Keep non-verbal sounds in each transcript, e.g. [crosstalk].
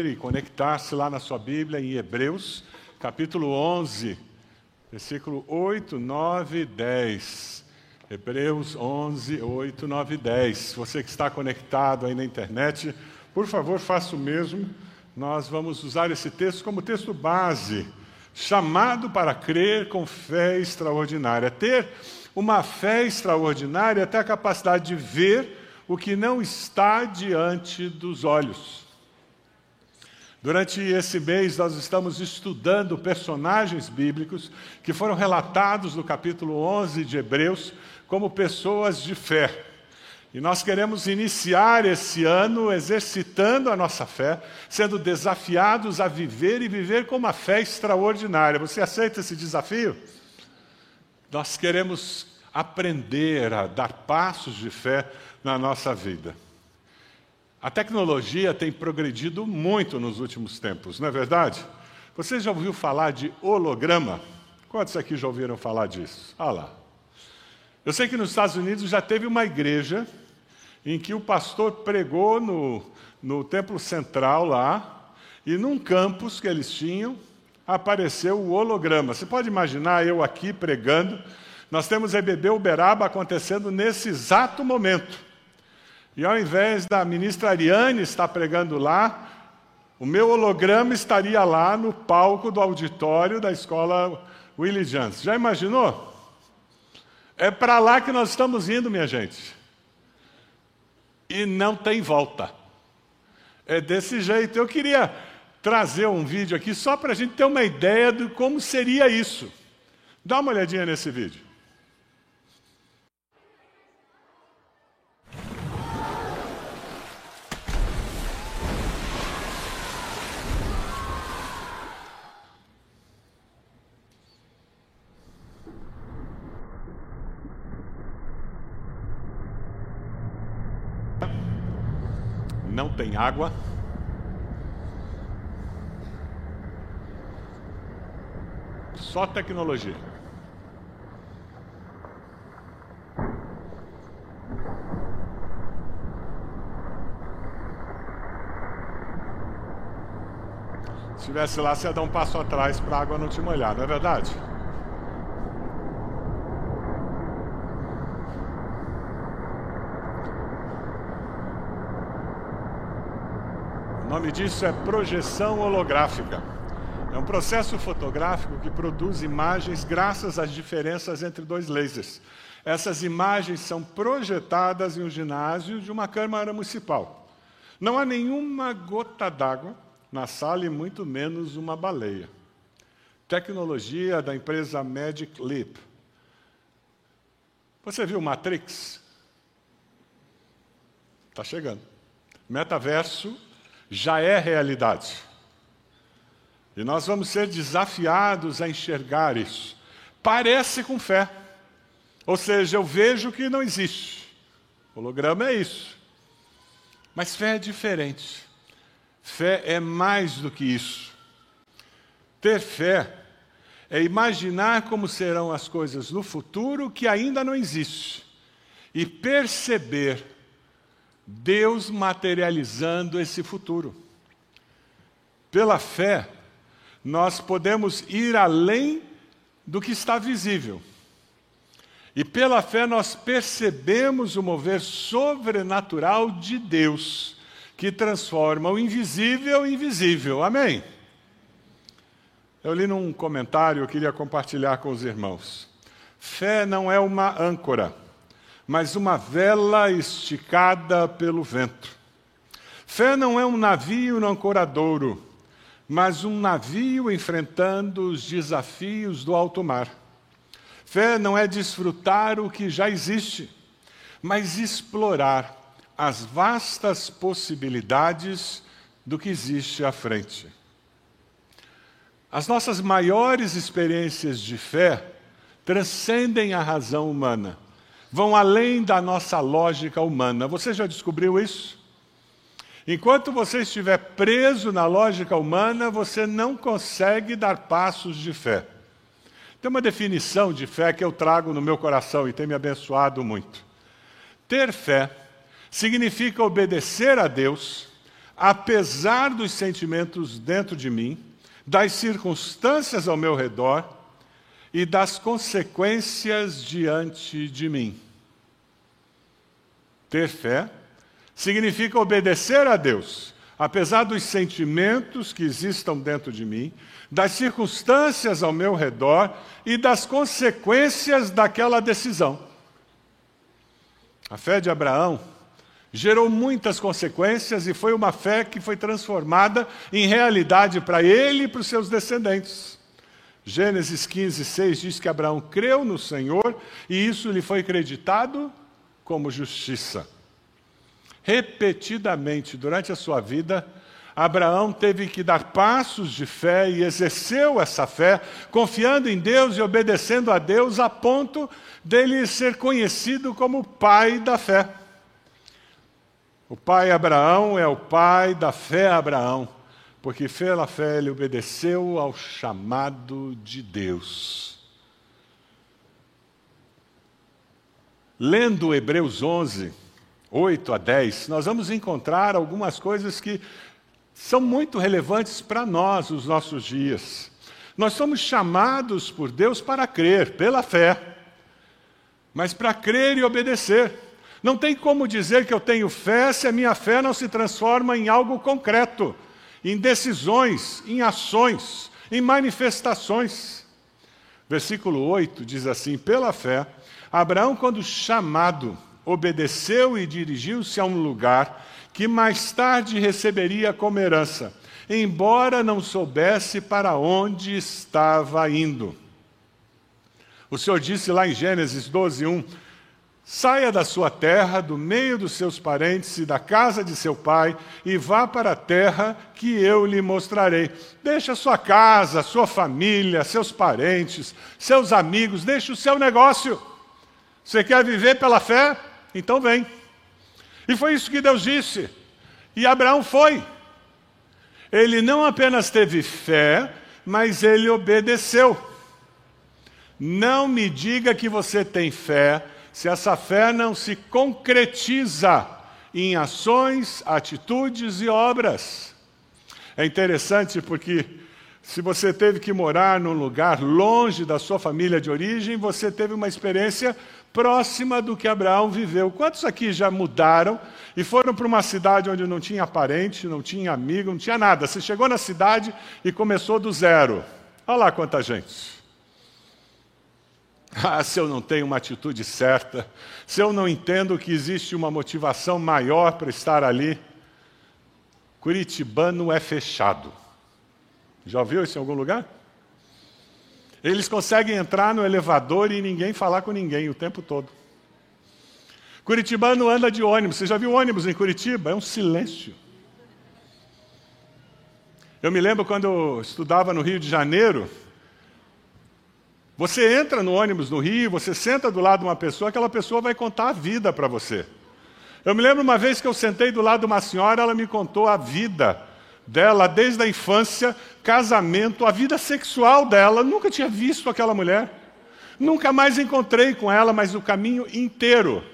e conectar-se lá na sua Bíblia em Hebreus, capítulo 11, versículo 8, 9 e 10. Hebreus 11, 8, 9 e 10. Você que está conectado aí na internet, por favor, faça o mesmo. Nós vamos usar esse texto como texto base, chamado para crer com fé extraordinária. Ter uma fé extraordinária é ter a capacidade de ver o que não está diante dos olhos. Durante esse mês, nós estamos estudando personagens bíblicos que foram relatados no capítulo 11 de Hebreus como pessoas de fé. E nós queremos iniciar esse ano exercitando a nossa fé, sendo desafiados a viver e viver com uma fé extraordinária. Você aceita esse desafio? Nós queremos aprender a dar passos de fé na nossa vida. A tecnologia tem progredido muito nos últimos tempos, não é verdade? Você já ouviu falar de holograma? Quantos aqui já ouviram falar disso? Ah lá. Eu sei que nos Estados Unidos já teve uma igreja em que o pastor pregou no, no templo central lá, e num campus que eles tinham, apareceu o holograma. Você pode imaginar eu aqui pregando, nós temos EBB Uberaba acontecendo nesse exato momento. E ao invés da ministra Ariane estar pregando lá, o meu holograma estaria lá no palco do auditório da escola Willie Jans. Já imaginou? É para lá que nós estamos indo, minha gente. E não tem volta. É desse jeito. Eu queria trazer um vídeo aqui só para a gente ter uma ideia de como seria isso. Dá uma olhadinha nesse vídeo. não tem água. Só tecnologia. Se estivesse lá, você ia dar um passo atrás para a água não te molhar, não é verdade? Nome disso é projeção holográfica. É um processo fotográfico que produz imagens graças às diferenças entre dois lasers. Essas imagens são projetadas em um ginásio de uma Câmara Municipal. Não há nenhuma gota d'água na sala e muito menos uma baleia. Tecnologia da empresa Magic Leap. Você viu Matrix? Está chegando. Metaverso já é realidade. E nós vamos ser desafiados a enxergar isso. Parece com fé. Ou seja, eu vejo que não existe. Holograma é isso. Mas fé é diferente. Fé é mais do que isso. Ter fé é imaginar como serão as coisas no futuro que ainda não existe e perceber Deus materializando esse futuro. Pela fé, nós podemos ir além do que está visível. E pela fé nós percebemos o mover sobrenatural de Deus, que transforma o invisível em visível. Amém? Eu li num comentário, eu queria compartilhar com os irmãos. Fé não é uma âncora mas uma vela esticada pelo vento. Fé não é um navio no ancoradouro, mas um navio enfrentando os desafios do alto mar. Fé não é desfrutar o que já existe, mas explorar as vastas possibilidades do que existe à frente. As nossas maiores experiências de fé transcendem a razão humana vão além da nossa lógica humana. Você já descobriu isso? Enquanto você estiver preso na lógica humana, você não consegue dar passos de fé. Tem uma definição de fé que eu trago no meu coração e tem me abençoado muito. Ter fé significa obedecer a Deus, apesar dos sentimentos dentro de mim, das circunstâncias ao meu redor e das consequências diante de mim. Ter fé significa obedecer a Deus, apesar dos sentimentos que existam dentro de mim, das circunstâncias ao meu redor e das consequências daquela decisão. A fé de Abraão gerou muitas consequências e foi uma fé que foi transformada em realidade para ele e para os seus descendentes. Gênesis 15, 6 diz que Abraão creu no Senhor e isso lhe foi acreditado como justiça. Repetidamente durante a sua vida, Abraão teve que dar passos de fé e exerceu essa fé, confiando em Deus e obedecendo a Deus, a ponto dele ser conhecido como pai da fé. O pai Abraão é o pai da fé Abraão, porque pela fé ele obedeceu ao chamado de Deus. Lendo Hebreus 11, 8 a 10, nós vamos encontrar algumas coisas que são muito relevantes para nós, os nossos dias. Nós somos chamados por Deus para crer, pela fé, mas para crer e obedecer. Não tem como dizer que eu tenho fé se a minha fé não se transforma em algo concreto, em decisões, em ações, em manifestações. Versículo 8 diz assim: Pela fé, Abraão, quando chamado, obedeceu e dirigiu-se a um lugar que mais tarde receberia como herança, embora não soubesse para onde estava indo. O Senhor disse lá em Gênesis 12, 1: Saia da sua terra, do meio dos seus parentes e da casa de seu pai, e vá para a terra que eu lhe mostrarei. Deixe a sua casa, sua família, seus parentes, seus amigos, deixe o seu negócio. Você quer viver pela fé? Então vem. E foi isso que Deus disse. E Abraão foi. Ele não apenas teve fé, mas ele obedeceu. Não me diga que você tem fé se essa fé não se concretiza em ações, atitudes e obras. É interessante porque se você teve que morar num lugar longe da sua família de origem, você teve uma experiência próxima do que Abraão viveu. Quantos aqui já mudaram e foram para uma cidade onde não tinha parente, não tinha amigo, não tinha nada? Você chegou na cidade e começou do zero. Olha lá quanta gente. Ah, se eu não tenho uma atitude certa, se eu não entendo que existe uma motivação maior para estar ali, Curitibano é fechado. Já ouviu isso em algum lugar? Eles conseguem entrar no elevador e ninguém falar com ninguém o tempo todo. Curitibano anda de ônibus. Você já viu ônibus em Curitiba? É um silêncio. Eu me lembro quando eu estudava no Rio de Janeiro, você entra no ônibus no Rio, você senta do lado de uma pessoa, aquela pessoa vai contar a vida para você. Eu me lembro uma vez que eu sentei do lado de uma senhora, ela me contou a vida dela desde a infância, casamento, a vida sexual dela. Nunca tinha visto aquela mulher. Nunca mais encontrei com ela, mas o caminho inteiro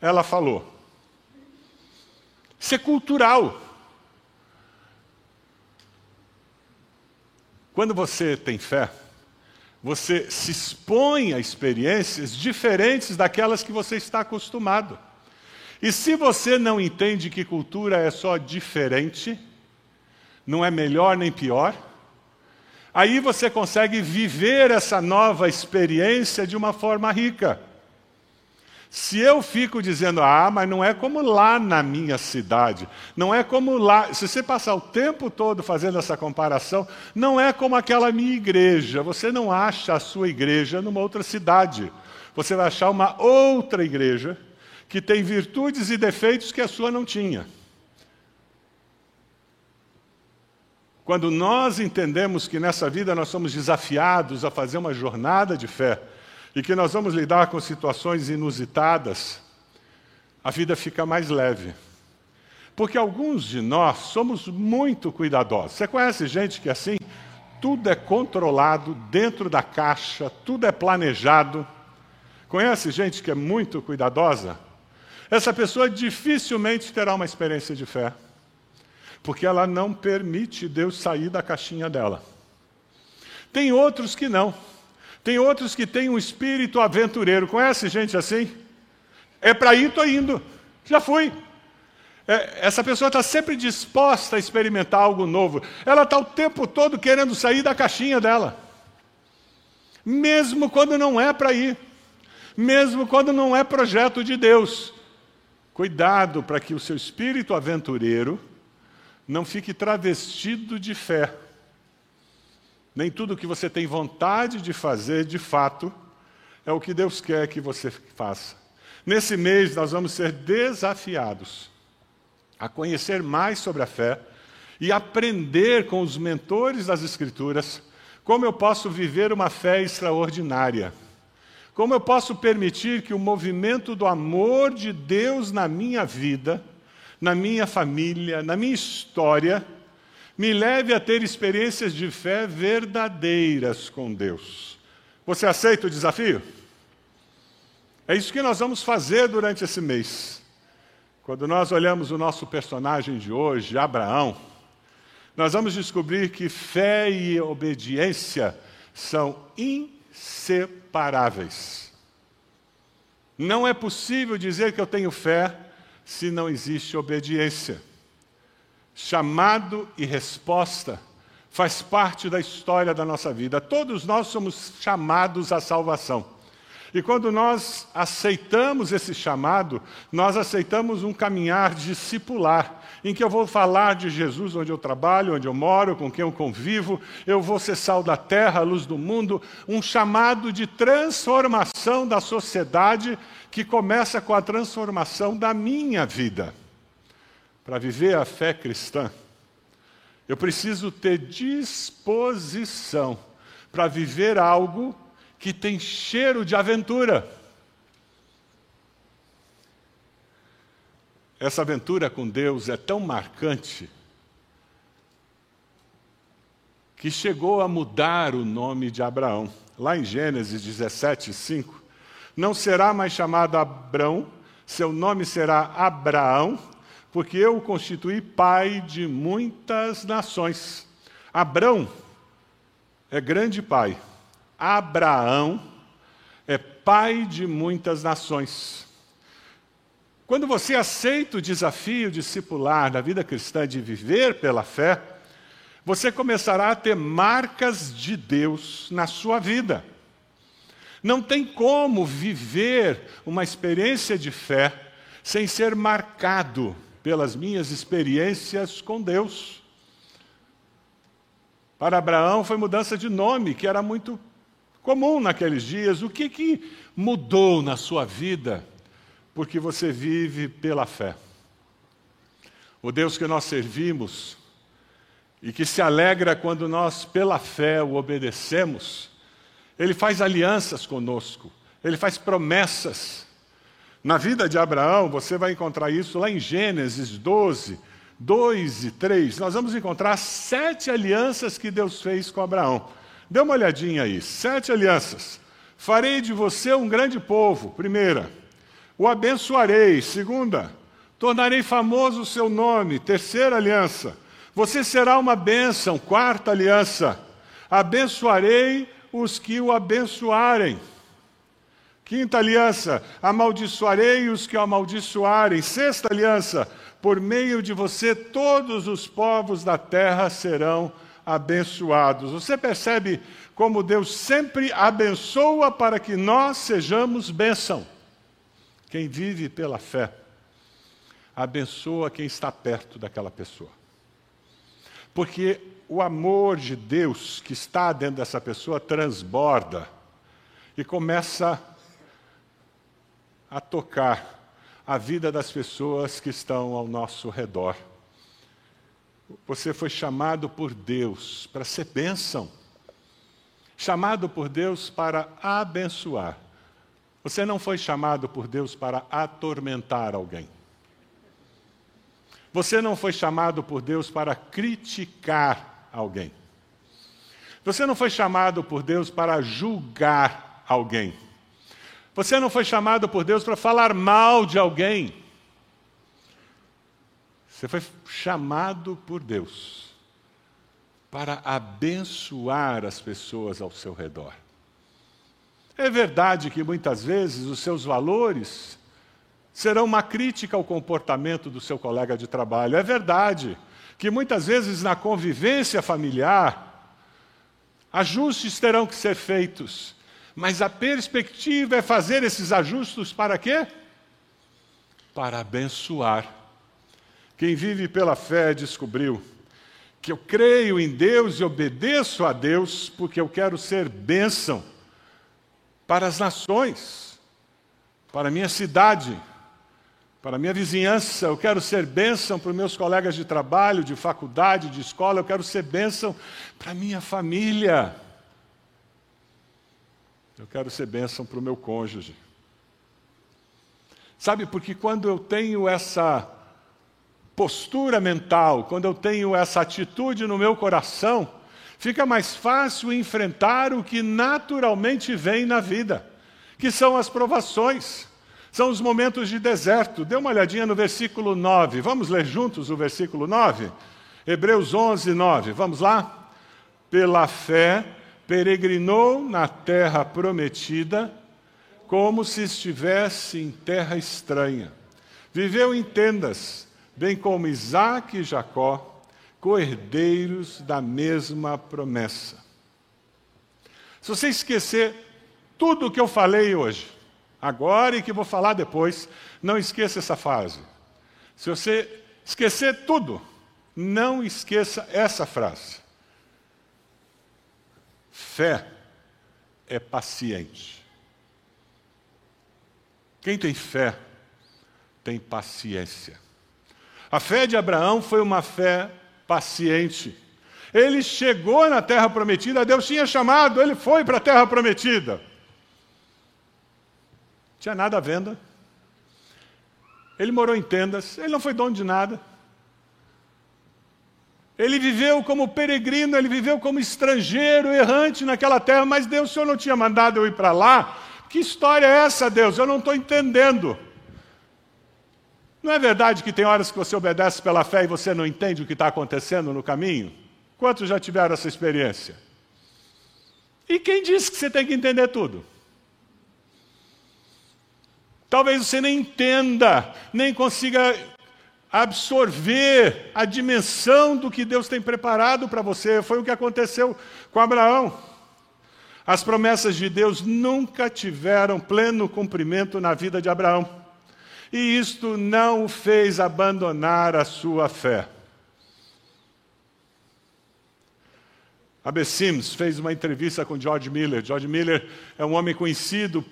ela falou. Isso é cultural. Quando você tem fé, você se expõe a experiências diferentes daquelas que você está acostumado. E se você não entende que cultura é só diferente, não é melhor nem pior, aí você consegue viver essa nova experiência de uma forma rica. Se eu fico dizendo, ah, mas não é como lá na minha cidade, não é como lá. Se você passar o tempo todo fazendo essa comparação, não é como aquela minha igreja. Você não acha a sua igreja numa outra cidade. Você vai achar uma outra igreja que tem virtudes e defeitos que a sua não tinha. Quando nós entendemos que nessa vida nós somos desafiados a fazer uma jornada de fé, e que nós vamos lidar com situações inusitadas, a vida fica mais leve. Porque alguns de nós somos muito cuidadosos. Você conhece gente que é assim? Tudo é controlado dentro da caixa, tudo é planejado. Conhece gente que é muito cuidadosa? Essa pessoa dificilmente terá uma experiência de fé. porque ela não permite Deus sair da caixinha dela. Tem outros que não. Tem outros que têm um espírito aventureiro. Conhece gente assim? É para ir, estou indo. Já fui. É, essa pessoa está sempre disposta a experimentar algo novo. Ela está o tempo todo querendo sair da caixinha dela. Mesmo quando não é para ir. Mesmo quando não é projeto de Deus. Cuidado para que o seu espírito aventureiro não fique travestido de fé nem tudo que você tem vontade de fazer, de fato, é o que Deus quer que você faça. Nesse mês, nós vamos ser desafiados a conhecer mais sobre a fé e aprender com os mentores das Escrituras como eu posso viver uma fé extraordinária. Como eu posso permitir que o movimento do amor de Deus na minha vida, na minha família, na minha história, me leve a ter experiências de fé verdadeiras com Deus. Você aceita o desafio? É isso que nós vamos fazer durante esse mês. Quando nós olhamos o nosso personagem de hoje, Abraão, nós vamos descobrir que fé e obediência são inseparáveis. Não é possível dizer que eu tenho fé se não existe obediência. Chamado e resposta faz parte da história da nossa vida. Todos nós somos chamados à salvação. E quando nós aceitamos esse chamado, nós aceitamos um caminhar discipular, em que eu vou falar de Jesus onde eu trabalho, onde eu moro, com quem eu convivo, eu vou ser sal da terra, luz do mundo, um chamado de transformação da sociedade que começa com a transformação da minha vida. Para viver a fé cristã, eu preciso ter disposição para viver algo que tem cheiro de aventura. Essa aventura com Deus é tão marcante que chegou a mudar o nome de Abraão. Lá em Gênesis 17, 5, não será mais chamado Abrão, seu nome será Abraão, porque eu o constituí pai de muitas nações. Abrão é grande pai. Abraão é pai de muitas nações. Quando você aceita o desafio discipular da vida cristã de viver pela fé, você começará a ter marcas de Deus na sua vida. Não tem como viver uma experiência de fé sem ser marcado pelas minhas experiências com Deus. Para Abraão foi mudança de nome, que era muito comum naqueles dias. O que, que mudou na sua vida? Porque você vive pela fé. O Deus que nós servimos e que se alegra quando nós, pela fé, o obedecemos, ele faz alianças conosco, ele faz promessas. Na vida de Abraão, você vai encontrar isso lá em Gênesis 12, 2 e 3. Nós vamos encontrar sete alianças que Deus fez com Abraão. Dê uma olhadinha aí. Sete alianças. Farei de você um grande povo. Primeira. O abençoarei. Segunda. Tornarei famoso o seu nome. Terceira aliança. Você será uma bênção. Quarta aliança. Abençoarei os que o abençoarem. Quinta aliança, amaldiçoarei os que o amaldiçoarem. Sexta aliança, por meio de você todos os povos da terra serão abençoados. Você percebe como Deus sempre abençoa para que nós sejamos bênção. Quem vive pela fé, abençoa quem está perto daquela pessoa. Porque o amor de Deus que está dentro dessa pessoa transborda e começa a tocar a vida das pessoas que estão ao nosso redor. Você foi chamado por Deus para ser bênção, chamado por Deus para abençoar. Você não foi chamado por Deus para atormentar alguém. Você não foi chamado por Deus para criticar alguém. Você não foi chamado por Deus para julgar alguém. Você não foi chamado por Deus para falar mal de alguém. Você foi chamado por Deus para abençoar as pessoas ao seu redor. É verdade que muitas vezes os seus valores serão uma crítica ao comportamento do seu colega de trabalho. É verdade que muitas vezes na convivência familiar, ajustes terão que ser feitos, mas a perspectiva é fazer esses ajustes para quê? Para abençoar. Quem vive pela fé descobriu que eu creio em Deus e obedeço a Deus porque eu quero ser bênção para as nações, para a minha cidade, para a minha vizinhança, eu quero ser bênção para os meus colegas de trabalho, de faculdade, de escola, eu quero ser bênção para a minha família. Eu quero ser bênção para o meu cônjuge. Sabe, porque quando eu tenho essa postura mental, quando eu tenho essa atitude no meu coração, fica mais fácil enfrentar o que naturalmente vem na vida, que são as provações. São os momentos de deserto. Dê uma olhadinha no versículo 9. Vamos ler juntos o versículo 9? Hebreus 11, 9. Vamos lá? Pela fé, peregrinou na terra prometida, como se estivesse em terra estranha. Viveu em tendas, bem como Isaac e Jacó, coerdeiros da mesma promessa. Se você esquecer tudo o que eu falei hoje, agora e que vou falar depois, não esqueça essa frase. Se você esquecer tudo, não esqueça essa frase. Fé é paciente. Quem tem fé tem paciência. A fé de Abraão foi uma fé paciente. Ele chegou na terra prometida, Deus tinha chamado, ele foi para a terra prometida tinha nada à venda. Ele morou em tendas, ele não foi dono de nada. Ele viveu como peregrino, ele viveu como estrangeiro, errante naquela terra, mas Deus, o Senhor não tinha mandado eu ir para lá? Que história é essa, Deus? Eu não estou entendendo. Não é verdade que tem horas que você obedece pela fé e você não entende o que está acontecendo no caminho? Quantos já tiveram essa experiência? E quem disse que você tem que entender tudo? Talvez você nem entenda, nem consiga absorver a dimensão do que Deus tem preparado para você. Foi o que aconteceu com Abraão. As promessas de Deus nunca tiveram pleno cumprimento na vida de Abraão. E isto não o fez abandonar a sua fé. A B. Sims fez uma entrevista com George Miller. George Miller é um homem conhecido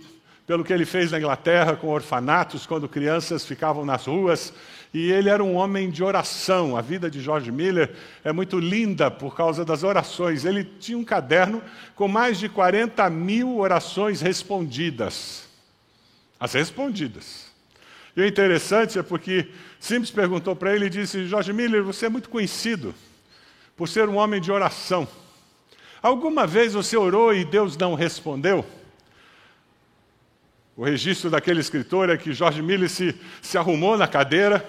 pelo que ele fez na Inglaterra com orfanatos, quando crianças ficavam nas ruas. E ele era um homem de oração. A vida de George Miller é muito linda por causa das orações. Ele tinha um caderno com mais de 40 mil orações respondidas. As respondidas. E o interessante é porque Simples perguntou para ele e disse: George Miller, você é muito conhecido por ser um homem de oração. Alguma vez você orou e Deus não respondeu? O registro daquele escritor é que Jorge Miller se, se arrumou na cadeira,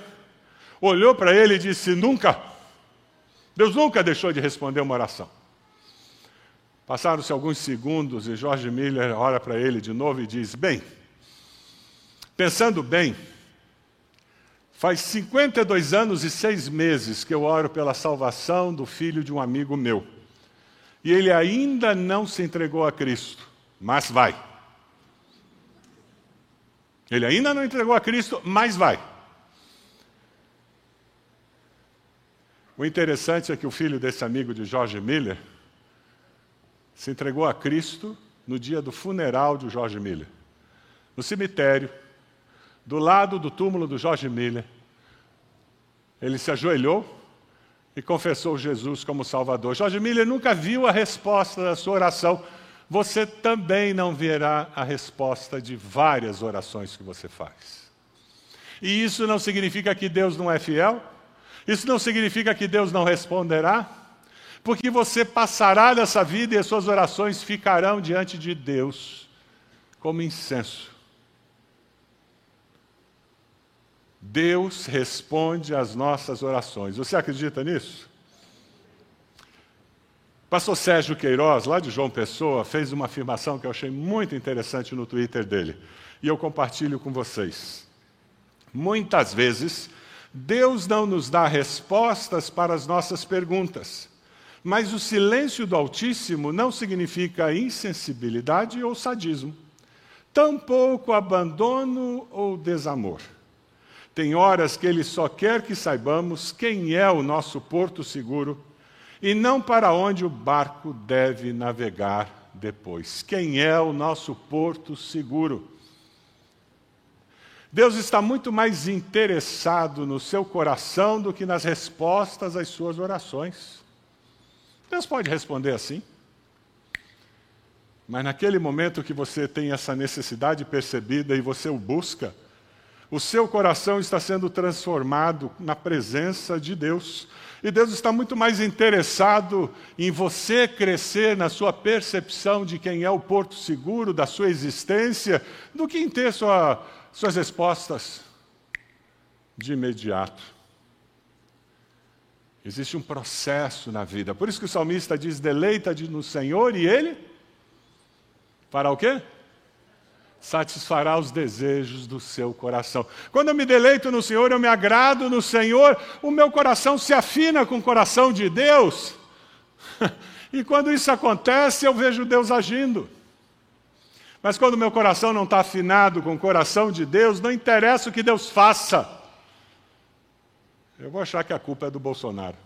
olhou para ele e disse: Nunca, Deus nunca deixou de responder uma oração. Passaram-se alguns segundos e Jorge Miller olha para ele de novo e diz: Bem, pensando bem, faz 52 anos e seis meses que eu oro pela salvação do filho de um amigo meu. E ele ainda não se entregou a Cristo, mas vai. Ele ainda não entregou a Cristo, mas vai. O interessante é que o filho desse amigo de George Miller se entregou a Cristo no dia do funeral de George Miller. No cemitério, do lado do túmulo do George Miller, ele se ajoelhou e confessou Jesus como Salvador. George Miller nunca viu a resposta da sua oração, você também não verá a resposta de várias orações que você faz. E isso não significa que Deus não é fiel, isso não significa que Deus não responderá, porque você passará dessa vida e as suas orações ficarão diante de Deus como incenso. Deus responde às nossas orações. Você acredita nisso? Pastor Sérgio Queiroz, lá de João Pessoa, fez uma afirmação que eu achei muito interessante no Twitter dele. E eu compartilho com vocês. Muitas vezes, Deus não nos dá respostas para as nossas perguntas. Mas o silêncio do Altíssimo não significa insensibilidade ou sadismo, tampouco abandono ou desamor. Tem horas que Ele só quer que saibamos quem é o nosso porto seguro e não para onde o barco deve navegar depois. Quem é o nosso porto seguro? Deus está muito mais interessado no seu coração do que nas respostas às suas orações. Deus pode responder assim. Mas naquele momento que você tem essa necessidade percebida e você o busca, o seu coração está sendo transformado na presença de Deus. E Deus está muito mais interessado em você crescer na sua percepção de quem é o porto seguro da sua existência, do que em ter sua, suas respostas de imediato. Existe um processo na vida. Por isso que o salmista diz: deleita-te no Senhor e Ele fará o quê? Satisfará os desejos do seu coração. Quando eu me deleito no Senhor, eu me agrado no Senhor, o meu coração se afina com o coração de Deus. [laughs] e quando isso acontece, eu vejo Deus agindo. Mas quando meu coração não está afinado com o coração de Deus, não interessa o que Deus faça. Eu vou achar que a culpa é do Bolsonaro.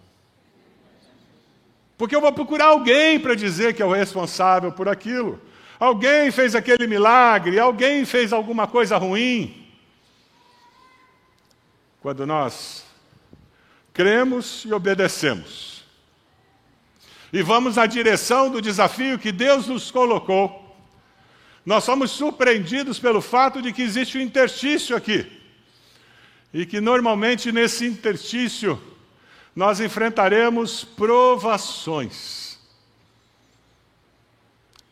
Porque eu vou procurar alguém para dizer que é o responsável por aquilo. Alguém fez aquele milagre, alguém fez alguma coisa ruim. Quando nós cremos e obedecemos, e vamos na direção do desafio que Deus nos colocou, nós somos surpreendidos pelo fato de que existe um interstício aqui e que normalmente nesse interstício nós enfrentaremos provações.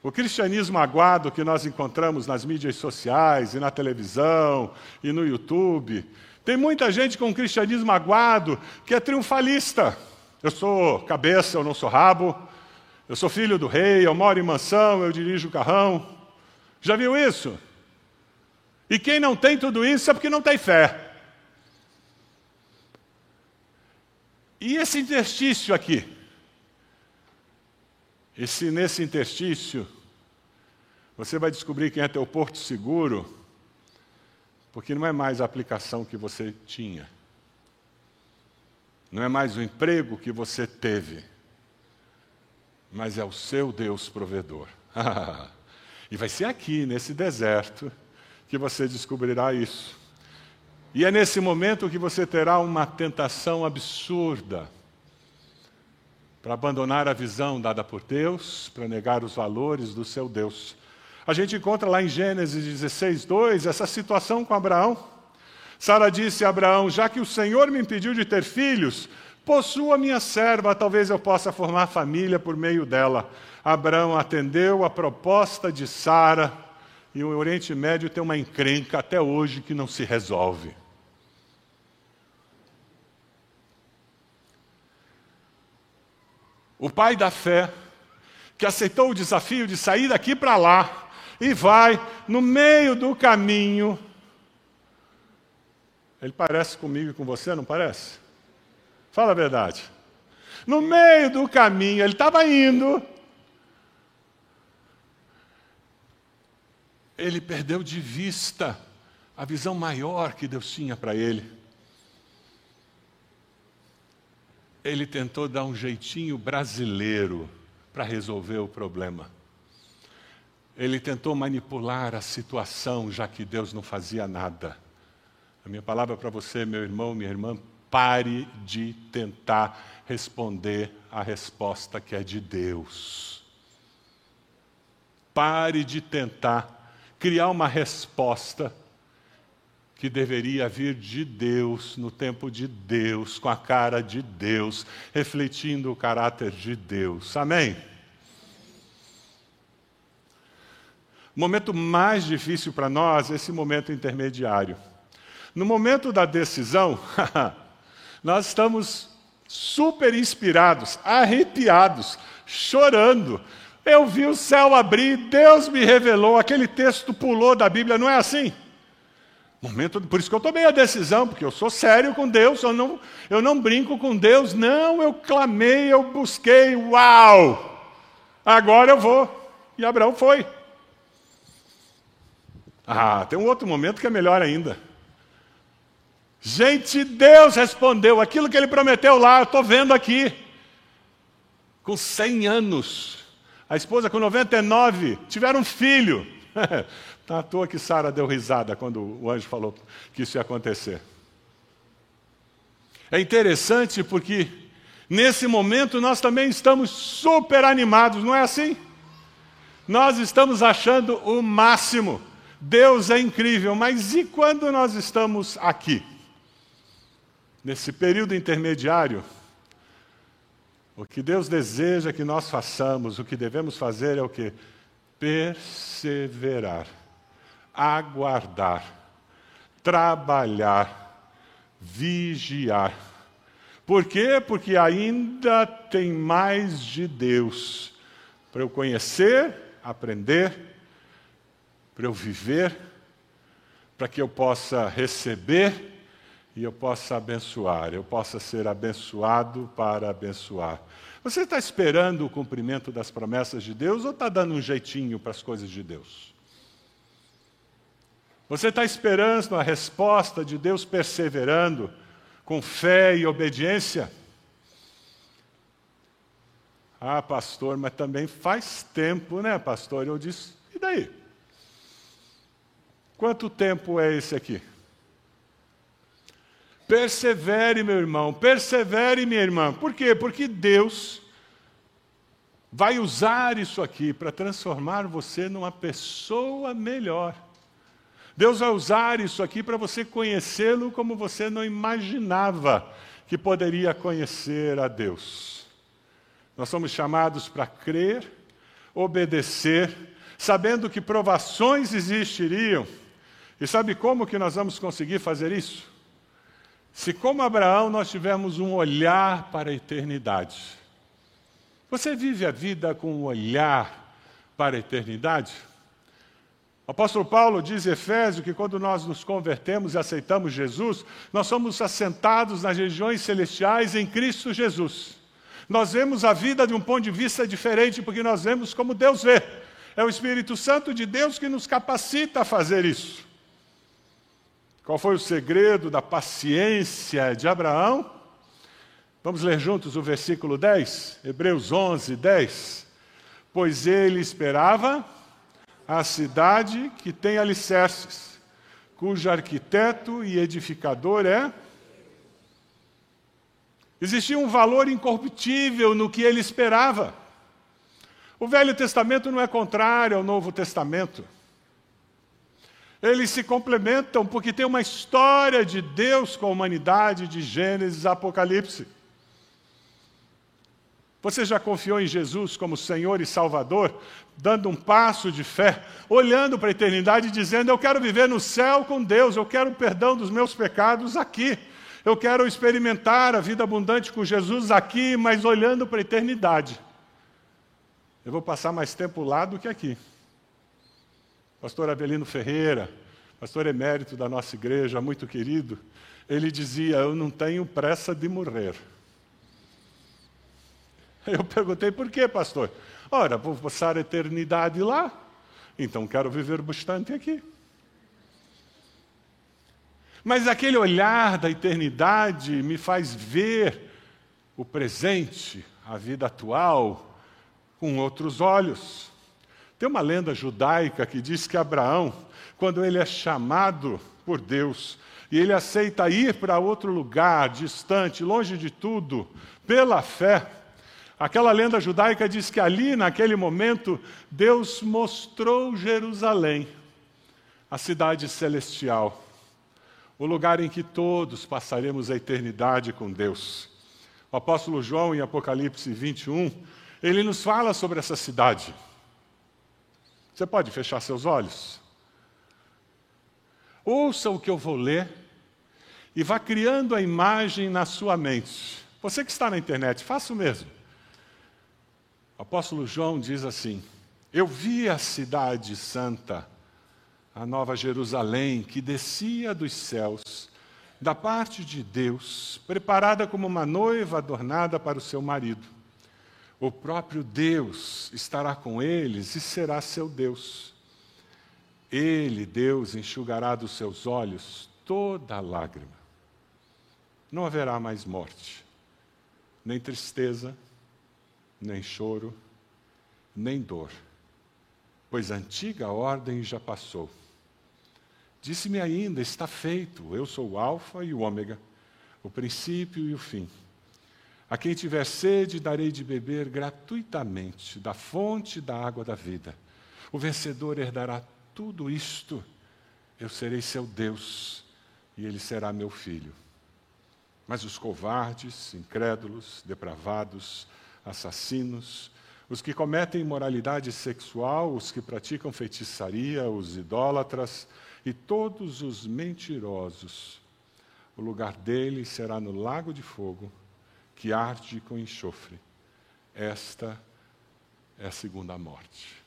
O cristianismo aguado que nós encontramos nas mídias sociais e na televisão e no YouTube, tem muita gente com um cristianismo aguado que é triunfalista. Eu sou cabeça, eu não sou rabo. Eu sou filho do rei, eu moro em mansão, eu dirijo o carrão. Já viu isso? E quem não tem tudo isso é porque não tem fé. E esse interstício aqui? Esse, nesse interstício, você vai descobrir quem é teu porto seguro, porque não é mais a aplicação que você tinha, não é mais o emprego que você teve, mas é o seu Deus provedor. [laughs] e vai ser aqui, nesse deserto, que você descobrirá isso. E é nesse momento que você terá uma tentação absurda para abandonar a visão dada por Deus, para negar os valores do seu Deus. A gente encontra lá em Gênesis 16, 2, essa situação com Abraão. Sara disse a Abraão: Já que o Senhor me impediu de ter filhos, possua minha serva, talvez eu possa formar família por meio dela. Abraão atendeu a proposta de Sara, e o Oriente Médio tem uma encrenca até hoje que não se resolve. o pai da fé, que aceitou o desafio de sair daqui para lá e vai no meio do caminho. Ele parece comigo e com você, não parece? Fala a verdade. No meio do caminho, ele estava indo. Ele perdeu de vista a visão maior que Deus tinha para ele. ele tentou dar um jeitinho brasileiro para resolver o problema. Ele tentou manipular a situação, já que Deus não fazia nada. A minha palavra para você, meu irmão, minha irmã, pare de tentar responder a resposta que é de Deus. Pare de tentar criar uma resposta que deveria vir de Deus, no tempo de Deus, com a cara de Deus, refletindo o caráter de Deus. Amém? O momento mais difícil para nós é esse momento intermediário. No momento da decisão, [laughs] nós estamos super inspirados, arrepiados, chorando. Eu vi o céu abrir, Deus me revelou, aquele texto pulou da Bíblia, não é assim? Momento, por isso que eu tomei a decisão, porque eu sou sério com Deus, eu não, eu não brinco com Deus, não, eu clamei, eu busquei, uau! Agora eu vou. E Abraão foi. Ah, tem um outro momento que é melhor ainda. Gente, Deus respondeu aquilo que ele prometeu lá, eu estou vendo aqui. Com 100 anos, a esposa com 99, tiveram um filho. Está [laughs] à toa que Sara deu risada quando o anjo falou que isso ia acontecer. É interessante porque nesse momento nós também estamos super animados, não é assim? Nós estamos achando o máximo. Deus é incrível, mas e quando nós estamos aqui? Nesse período intermediário, o que Deus deseja que nós façamos, o que devemos fazer é o que? Perseverar, aguardar, trabalhar, vigiar. Por quê? Porque ainda tem mais de Deus para eu conhecer, aprender, para eu viver, para que eu possa receber e eu possa abençoar, eu possa ser abençoado para abençoar. Você está esperando o cumprimento das promessas de Deus ou está dando um jeitinho para as coisas de Deus? Você está esperando a resposta de Deus perseverando com fé e obediência? Ah, pastor, mas também faz tempo, né, pastor? Eu disse, e daí? Quanto tempo é esse aqui? Persevere, meu irmão, persevere, minha irmã. Por quê? Porque Deus vai usar isso aqui para transformar você numa pessoa melhor. Deus vai usar isso aqui para você conhecê-lo como você não imaginava que poderia conhecer a Deus. Nós somos chamados para crer, obedecer, sabendo que provações existiriam. E sabe como que nós vamos conseguir fazer isso? Se, como Abraão, nós tivermos um olhar para a eternidade, você vive a vida com um olhar para a eternidade? O apóstolo Paulo diz em Efésio que quando nós nos convertemos e aceitamos Jesus, nós somos assentados nas regiões celestiais em Cristo Jesus. Nós vemos a vida de um ponto de vista diferente, porque nós vemos como Deus vê. É o Espírito Santo de Deus que nos capacita a fazer isso. Qual foi o segredo da paciência de Abraão? Vamos ler juntos o versículo 10, Hebreus 11, 10. Pois ele esperava a cidade que tem alicerces, cujo arquiteto e edificador é. Existia um valor incorruptível no que ele esperava. O Velho Testamento não é contrário ao Novo Testamento. Eles se complementam porque tem uma história de Deus com a humanidade, de Gênesis Apocalipse. Você já confiou em Jesus como Senhor e Salvador, dando um passo de fé, olhando para a eternidade e dizendo: Eu quero viver no céu com Deus, eu quero o perdão dos meus pecados aqui, eu quero experimentar a vida abundante com Jesus aqui, mas olhando para a eternidade. Eu vou passar mais tempo lá do que aqui pastor Avelino Ferreira, pastor emérito da nossa igreja, muito querido, ele dizia: Eu não tenho pressa de morrer. Eu perguntei: Por quê, pastor? Ora, vou passar a eternidade lá, então quero viver bastante aqui. Mas aquele olhar da eternidade me faz ver o presente, a vida atual, com outros olhos. Tem uma lenda judaica que diz que Abraão, quando ele é chamado por Deus e ele aceita ir para outro lugar, distante, longe de tudo, pela fé, aquela lenda judaica diz que ali, naquele momento, Deus mostrou Jerusalém, a cidade celestial, o lugar em que todos passaremos a eternidade com Deus. O apóstolo João, em Apocalipse 21, ele nos fala sobre essa cidade. Você pode fechar seus olhos? Ouça o que eu vou ler e vá criando a imagem na sua mente. Você que está na internet, faça o mesmo. O apóstolo João diz assim: Eu vi a cidade santa, a nova Jerusalém, que descia dos céus, da parte de Deus, preparada como uma noiva adornada para o seu marido. O próprio Deus estará com eles e será seu Deus. Ele, Deus, enxugará dos seus olhos toda lágrima. Não haverá mais morte, nem tristeza, nem choro, nem dor, pois a antiga ordem já passou. Disse-me ainda: está feito, eu sou o Alfa e o Ômega, o princípio e o fim. A quem tiver sede, darei de beber gratuitamente da fonte da água da vida. O vencedor herdará tudo isto. Eu serei seu Deus e ele será meu filho. Mas os covardes, incrédulos, depravados, assassinos, os que cometem imoralidade sexual, os que praticam feitiçaria, os idólatras e todos os mentirosos, o lugar deles será no lago de fogo que arde com enxofre. Esta é a segunda morte.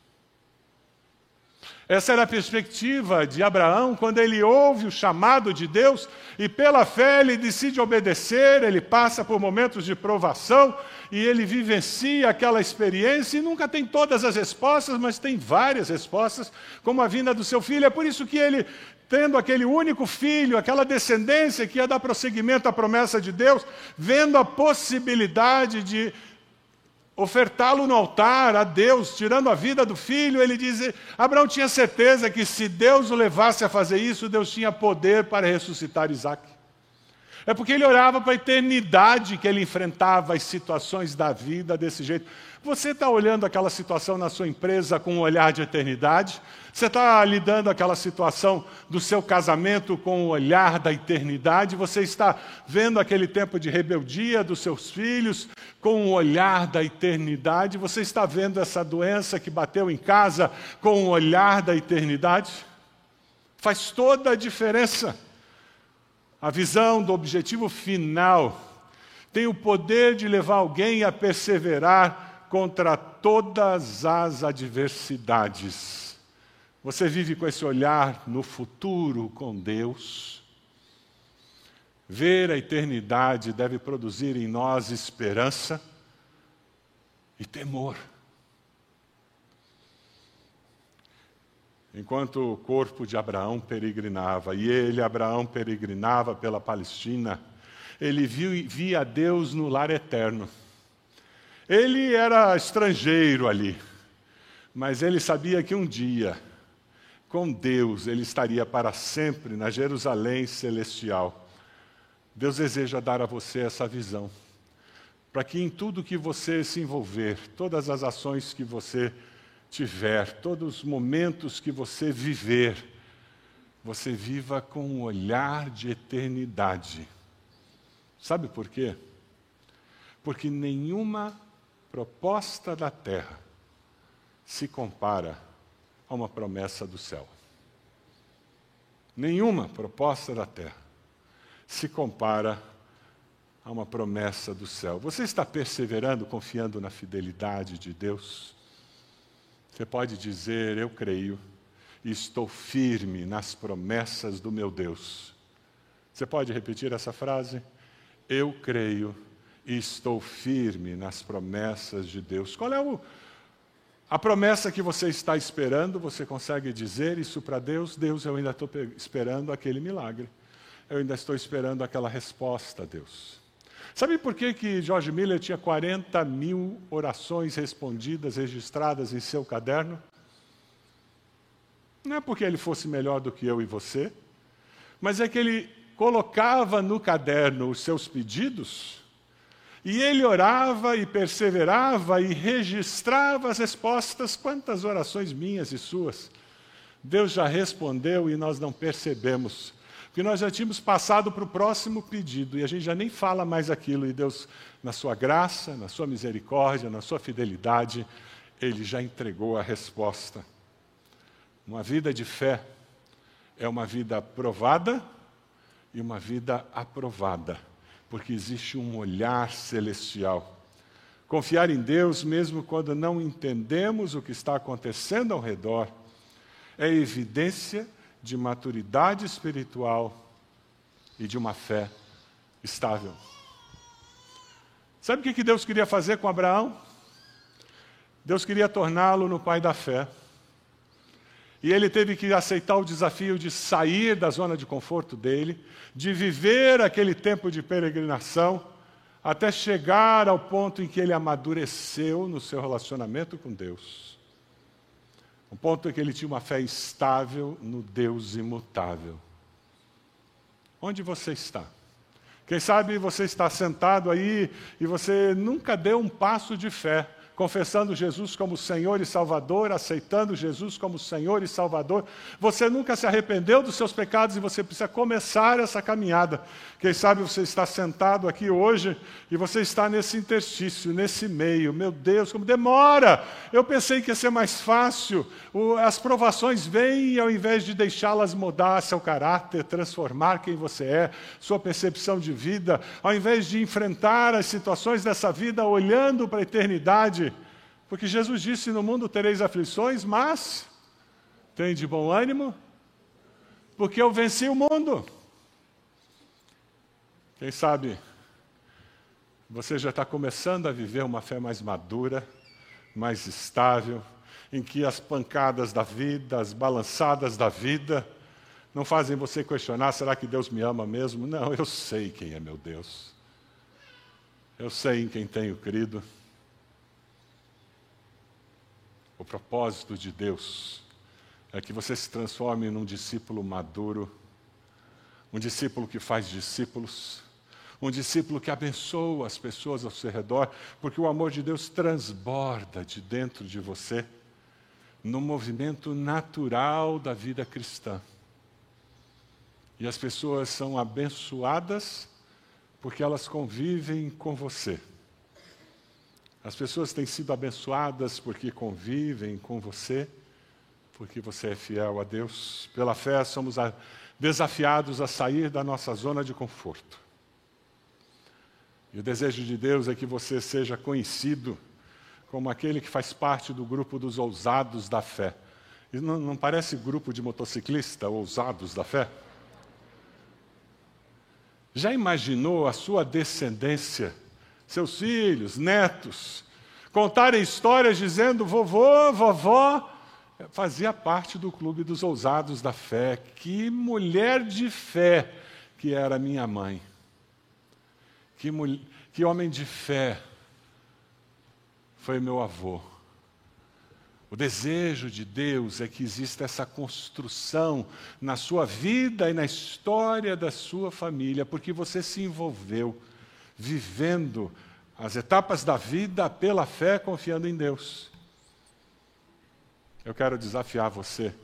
Essa era a perspectiva de Abraão quando ele ouve o chamado de Deus e, pela fé, ele decide obedecer. Ele passa por momentos de provação e ele vivencia aquela experiência e nunca tem todas as respostas, mas tem várias respostas, como a vinda do seu filho. É por isso que ele, tendo aquele único filho, aquela descendência que ia dar prosseguimento à promessa de Deus, vendo a possibilidade de ofertá-lo no altar a Deus, tirando a vida do filho, ele diz: Abraão tinha certeza que se Deus o levasse a fazer isso, Deus tinha poder para ressuscitar Isaac. É porque ele orava para a eternidade que ele enfrentava as situações da vida desse jeito. Você está olhando aquela situação na sua empresa com um olhar de eternidade? Você está lidando aquela situação do seu casamento com o olhar da eternidade? Você está vendo aquele tempo de rebeldia dos seus filhos com o olhar da eternidade? Você está vendo essa doença que bateu em casa com o olhar da eternidade? Faz toda a diferença. A visão do objetivo final tem o poder de levar alguém a perseverar contra todas as adversidades. Você vive com esse olhar no futuro com Deus. Ver a eternidade deve produzir em nós esperança e temor. Enquanto o corpo de Abraão peregrinava, e ele, Abraão, peregrinava pela Palestina, ele viu, via Deus no lar eterno. Ele era estrangeiro ali, mas ele sabia que um dia, com Deus, ele estaria para sempre na Jerusalém celestial. Deus deseja dar a você essa visão, para que em tudo que você se envolver, todas as ações que você tiver, todos os momentos que você viver, você viva com um olhar de eternidade. Sabe por quê? Porque nenhuma proposta da terra se compara a uma promessa do céu. Nenhuma proposta da terra se compara a uma promessa do céu. Você está perseverando, confiando na fidelidade de Deus? Você pode dizer: Eu creio e estou firme nas promessas do meu Deus. Você pode repetir essa frase? Eu creio estou firme nas promessas de Deus. Qual é o, a promessa que você está esperando? Você consegue dizer isso para Deus? Deus, eu ainda estou esperando aquele milagre. Eu ainda estou esperando aquela resposta, Deus. Sabe por que, que George Miller tinha 40 mil orações respondidas, registradas em seu caderno? Não é porque ele fosse melhor do que eu e você, mas é que ele colocava no caderno os seus pedidos e ele orava e perseverava e registrava as respostas. Quantas orações minhas e suas? Deus já respondeu e nós não percebemos. Porque nós já tínhamos passado para o próximo pedido e a gente já nem fala mais aquilo. E Deus, na sua graça, na sua misericórdia, na sua fidelidade, Ele já entregou a resposta. Uma vida de fé é uma vida provada e uma vida aprovada, porque existe um olhar celestial. Confiar em Deus, mesmo quando não entendemos o que está acontecendo ao redor, é evidência de maturidade espiritual e de uma fé estável. Sabe o que Deus queria fazer com Abraão? Deus queria torná-lo no pai da fé. E ele teve que aceitar o desafio de sair da zona de conforto dele, de viver aquele tempo de peregrinação, até chegar ao ponto em que ele amadureceu no seu relacionamento com Deus. Um ponto em que ele tinha uma fé estável no Deus imutável. Onde você está? Quem sabe você está sentado aí e você nunca deu um passo de fé confessando Jesus como Senhor e Salvador, aceitando Jesus como Senhor e Salvador. Você nunca se arrependeu dos seus pecados e você precisa começar essa caminhada. Quem sabe você está sentado aqui hoje e você está nesse interstício, nesse meio. Meu Deus, como demora! Eu pensei que ia ser mais fácil. as provações vêm e ao invés de deixá-las mudar seu caráter, transformar quem você é, sua percepção de vida, ao invés de enfrentar as situações dessa vida olhando para a eternidade, porque Jesus disse: No mundo tereis aflições, mas tem de bom ânimo, porque eu venci o mundo. Quem sabe você já está começando a viver uma fé mais madura, mais estável, em que as pancadas da vida, as balançadas da vida, não fazem você questionar: será que Deus me ama mesmo? Não, eu sei quem é meu Deus. Eu sei em quem tenho crido. O propósito de Deus é que você se transforme num discípulo maduro, um discípulo que faz discípulos, um discípulo que abençoa as pessoas ao seu redor, porque o amor de Deus transborda de dentro de você no movimento natural da vida cristã. E as pessoas são abençoadas porque elas convivem com você. As pessoas têm sido abençoadas porque convivem com você, porque você é fiel a Deus. Pela fé, somos desafiados a sair da nossa zona de conforto. E o desejo de Deus é que você seja conhecido como aquele que faz parte do grupo dos ousados da fé. E não, não parece grupo de motociclista, ousados da fé? Já imaginou a sua descendência? Seus filhos, netos, contarem histórias dizendo vovô, vovó, fazia parte do clube dos ousados da fé. Que mulher de fé que era minha mãe. Que, mulher, que homem de fé foi meu avô. O desejo de Deus é que exista essa construção na sua vida e na história da sua família, porque você se envolveu vivendo as etapas da vida pela fé, confiando em Deus. Eu quero desafiar você,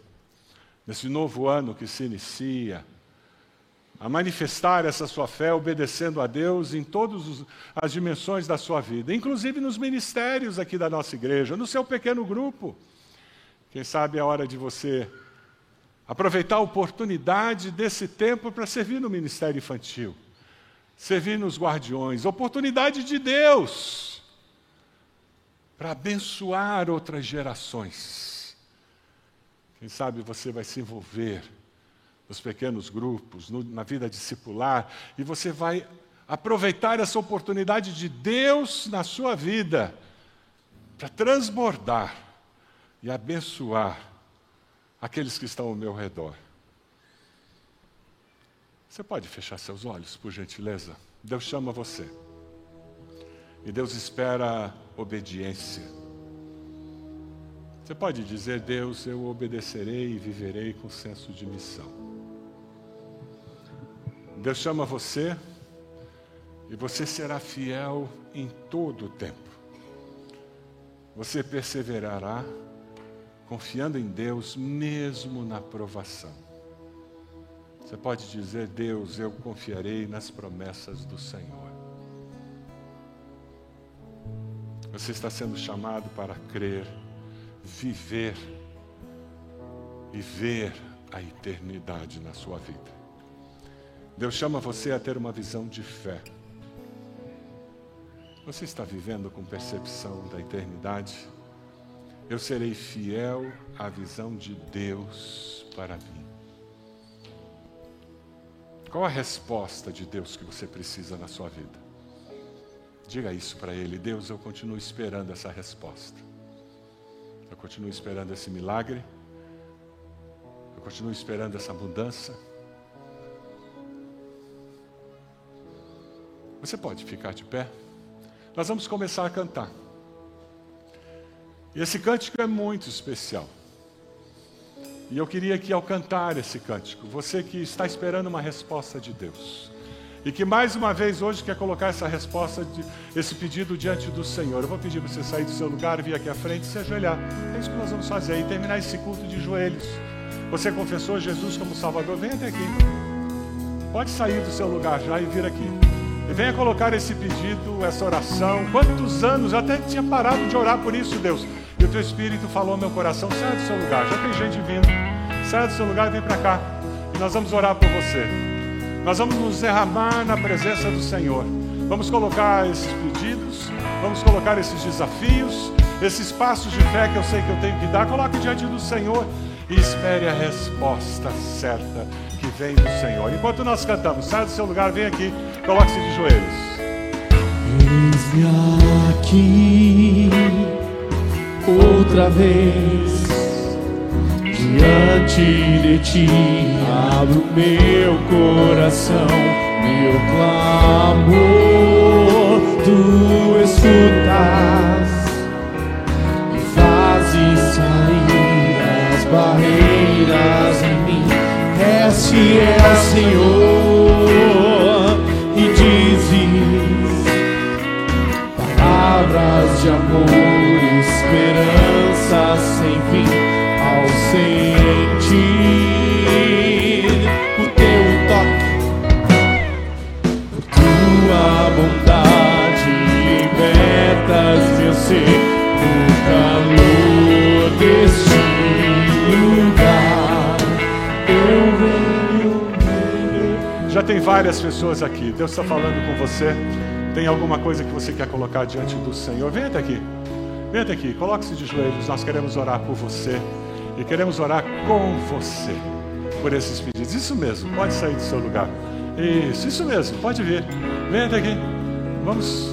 nesse novo ano que se inicia, a manifestar essa sua fé obedecendo a Deus em todas as dimensões da sua vida, inclusive nos ministérios aqui da nossa igreja, no seu pequeno grupo. Quem sabe é hora de você aproveitar a oportunidade desse tempo para servir no ministério infantil servir nos guardiões, oportunidade de Deus para abençoar outras gerações. Quem sabe você vai se envolver nos pequenos grupos, no, na vida discipular, e você vai aproveitar essa oportunidade de Deus na sua vida para transbordar e abençoar aqueles que estão ao meu redor. Você pode fechar seus olhos, por gentileza? Deus chama você. E Deus espera obediência. Você pode dizer, Deus, eu obedecerei e viverei com senso de missão. Deus chama você e você será fiel em todo o tempo. Você perseverará confiando em Deus mesmo na provação. Você pode dizer, Deus, eu confiarei nas promessas do Senhor. Você está sendo chamado para crer, viver e ver a eternidade na sua vida. Deus chama você a ter uma visão de fé. Você está vivendo com percepção da eternidade? Eu serei fiel à visão de Deus para mim. Qual a resposta de Deus que você precisa na sua vida? Diga isso para Ele. Deus, eu continuo esperando essa resposta. Eu continuo esperando esse milagre. Eu continuo esperando essa mudança. Você pode ficar de pé? Nós vamos começar a cantar. E esse cântico é muito especial. E eu queria que ao cantar esse cântico, você que está esperando uma resposta de Deus, e que mais uma vez hoje quer colocar essa resposta, de, esse pedido diante do Senhor, eu vou pedir para você sair do seu lugar, vir aqui à frente e se ajoelhar. É isso que nós vamos fazer e terminar esse culto de joelhos. Você confessou Jesus como Salvador, vem até aqui. Pode sair do seu lugar já e vir aqui. E venha colocar esse pedido, essa oração. Quantos anos eu até tinha parado de orar por isso, Deus. O teu Espírito falou ao meu coração: sai do seu lugar. Já tem gente vindo. Sai do seu lugar e vem para cá. E nós vamos orar por você. Nós vamos nos derramar na presença do Senhor. Vamos colocar esses pedidos, vamos colocar esses desafios, esses passos de fé que eu sei que eu tenho que dar. Coloque diante do Senhor e espere a resposta certa que vem do Senhor. Enquanto nós cantamos, sai do seu lugar, vem aqui, coloque-se de joelhos. Eis-me aqui outra vez diante de ti. Abro meu coração, meu clamor, tu escutas e fazes sair as barreiras em mim. Este é Senhor e dizes palavras de amor, esperança sem fim ao sentir o teu toque, tua bondade libertas meu ser no calor deste lugar. Eu venho. Já tem várias pessoas aqui. Deus está falando com você. Tem alguma coisa que você quer colocar diante do Senhor? Venha até aqui. Até aqui. Coloque-se de joelhos. Nós queremos orar por você. E queremos orar com você por esses pedidos. Isso mesmo. Pode sair do seu lugar. Isso, isso mesmo. Pode vir. Até aqui. Vamos,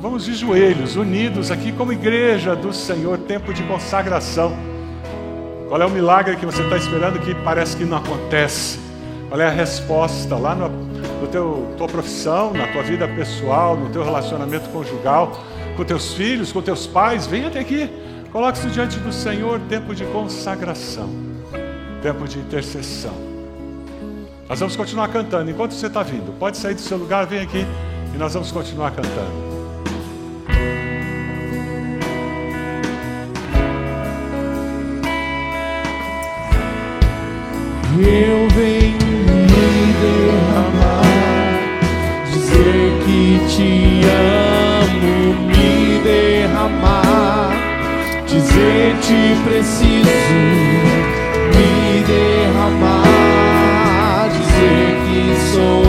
vamos de joelhos, unidos aqui como igreja do Senhor. Tempo de consagração. Qual é o milagre que você está esperando que parece que não acontece? Qual é a resposta lá no, no teu tua profissão, na tua vida pessoal, no teu relacionamento conjugal, com teus filhos, com teus pais? Vem até aqui. Coloque-se diante do Senhor, tempo de consagração, tempo de intercessão. Nós vamos continuar cantando. Enquanto você está vindo, pode sair do seu lugar, vem aqui e nós vamos continuar cantando. Eu venho me derramar, dizer que te amo, te preciso, me derramar, dizer que sou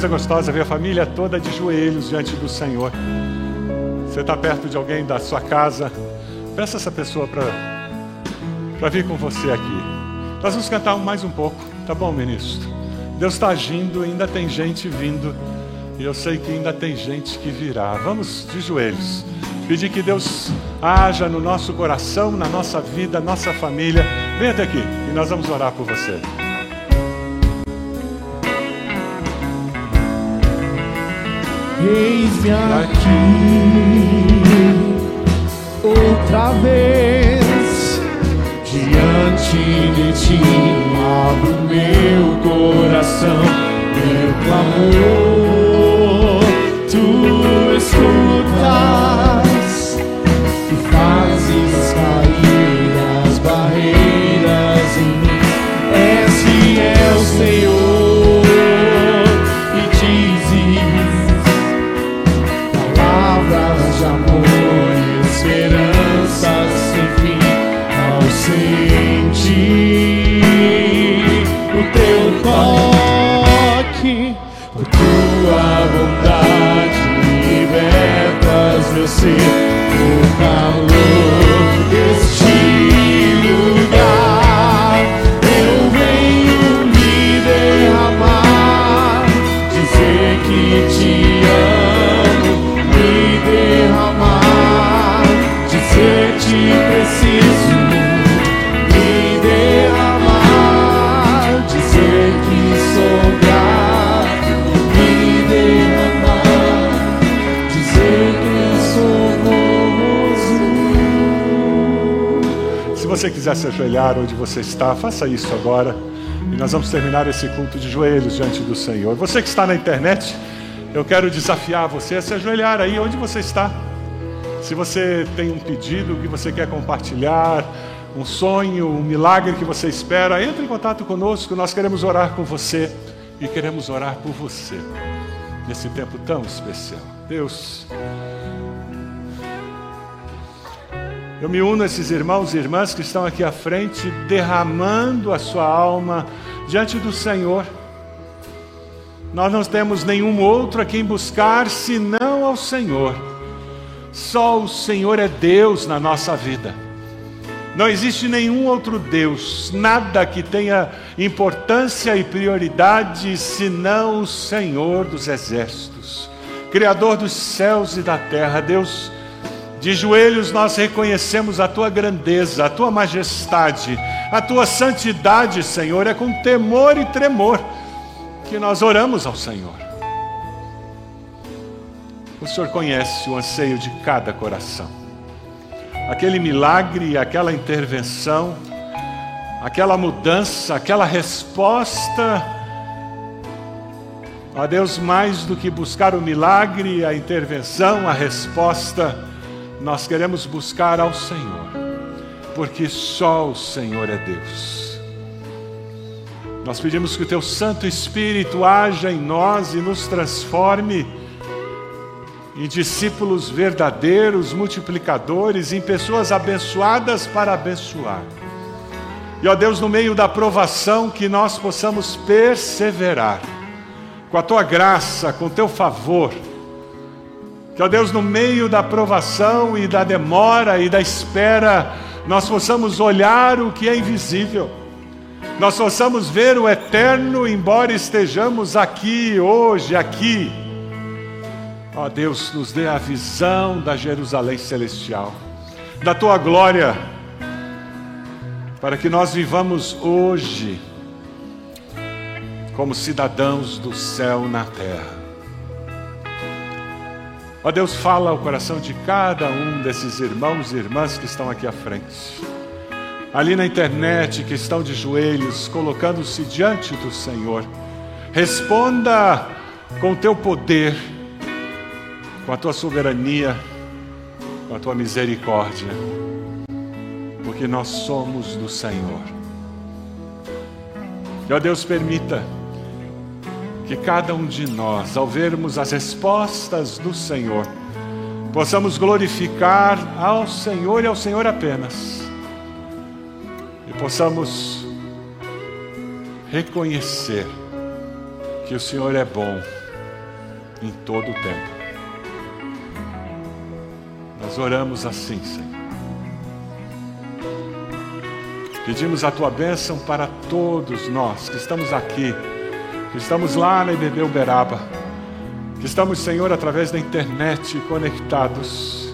coisa gostosa ver a família toda de joelhos diante do Senhor. Você está perto de alguém da sua casa, peça essa pessoa para vir com você aqui. Nós vamos cantar mais um pouco, tá bom, ministro? Deus está agindo, ainda tem gente vindo, e eu sei que ainda tem gente que virá. Vamos de joelhos, pedir que Deus haja no nosso coração, na nossa vida, nossa família. Vem até aqui e nós vamos orar por você. Eis-me aqui outra vez diante de ti. abro meu coração, meu clamor. Tu escutas quiser se ajoelhar onde você está, faça isso agora. E nós vamos terminar esse culto de joelhos diante do Senhor. Você que está na internet, eu quero desafiar você a se ajoelhar aí onde você está. Se você tem um pedido que você quer compartilhar, um sonho, um milagre que você espera, entre em contato conosco. Nós queremos orar com você e queremos orar por você nesse tempo tão especial. Deus, Eu me uno a esses irmãos e irmãs que estão aqui à frente, derramando a sua alma diante do Senhor. Nós não temos nenhum outro a quem buscar senão ao Senhor. Só o Senhor é Deus na nossa vida. Não existe nenhum outro Deus, nada que tenha importância e prioridade senão o Senhor dos exércitos, Criador dos céus e da terra. Deus, de joelhos nós reconhecemos a tua grandeza, a tua majestade, a tua santidade, Senhor. É com temor e tremor que nós oramos ao Senhor. O Senhor conhece o anseio de cada coração. Aquele milagre, aquela intervenção, aquela mudança, aquela resposta. Ó Deus, mais do que buscar o milagre, a intervenção, a resposta, nós queremos buscar ao Senhor, porque só o Senhor é Deus. Nós pedimos que o Teu Santo Espírito haja em nós e nos transforme em discípulos verdadeiros, multiplicadores, em pessoas abençoadas para abençoar. E ó Deus, no meio da provação, que nós possamos perseverar, com a tua graça, com o teu favor. Que ó Deus, no meio da provação e da demora e da espera, nós possamos olhar o que é invisível, nós possamos ver o eterno, embora estejamos aqui, hoje, aqui. Ó Deus, nos dê a visão da Jerusalém celestial, da tua glória, para que nós vivamos hoje como cidadãos do céu na terra. Ó Deus, fala ao coração de cada um desses irmãos e irmãs que estão aqui à frente, ali na internet, que estão de joelhos, colocando-se diante do Senhor. Responda com o teu poder com a tua soberania, com a tua misericórdia, porque nós somos do Senhor. E ó Deus, permita que cada um de nós, ao vermos as respostas do Senhor, possamos glorificar ao Senhor e ao Senhor apenas, e possamos reconhecer que o Senhor é bom em todo o tempo. Nós oramos assim, Senhor. Pedimos a tua bênção para todos nós que estamos aqui, que estamos lá na IBB Uberaba, que estamos, Senhor, através da internet conectados,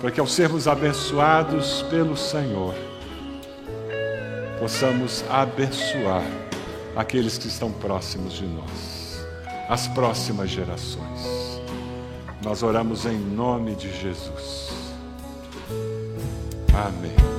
para que ao sermos abençoados pelo Senhor, possamos abençoar aqueles que estão próximos de nós, as próximas gerações. Nós oramos em nome de Jesus. Amém.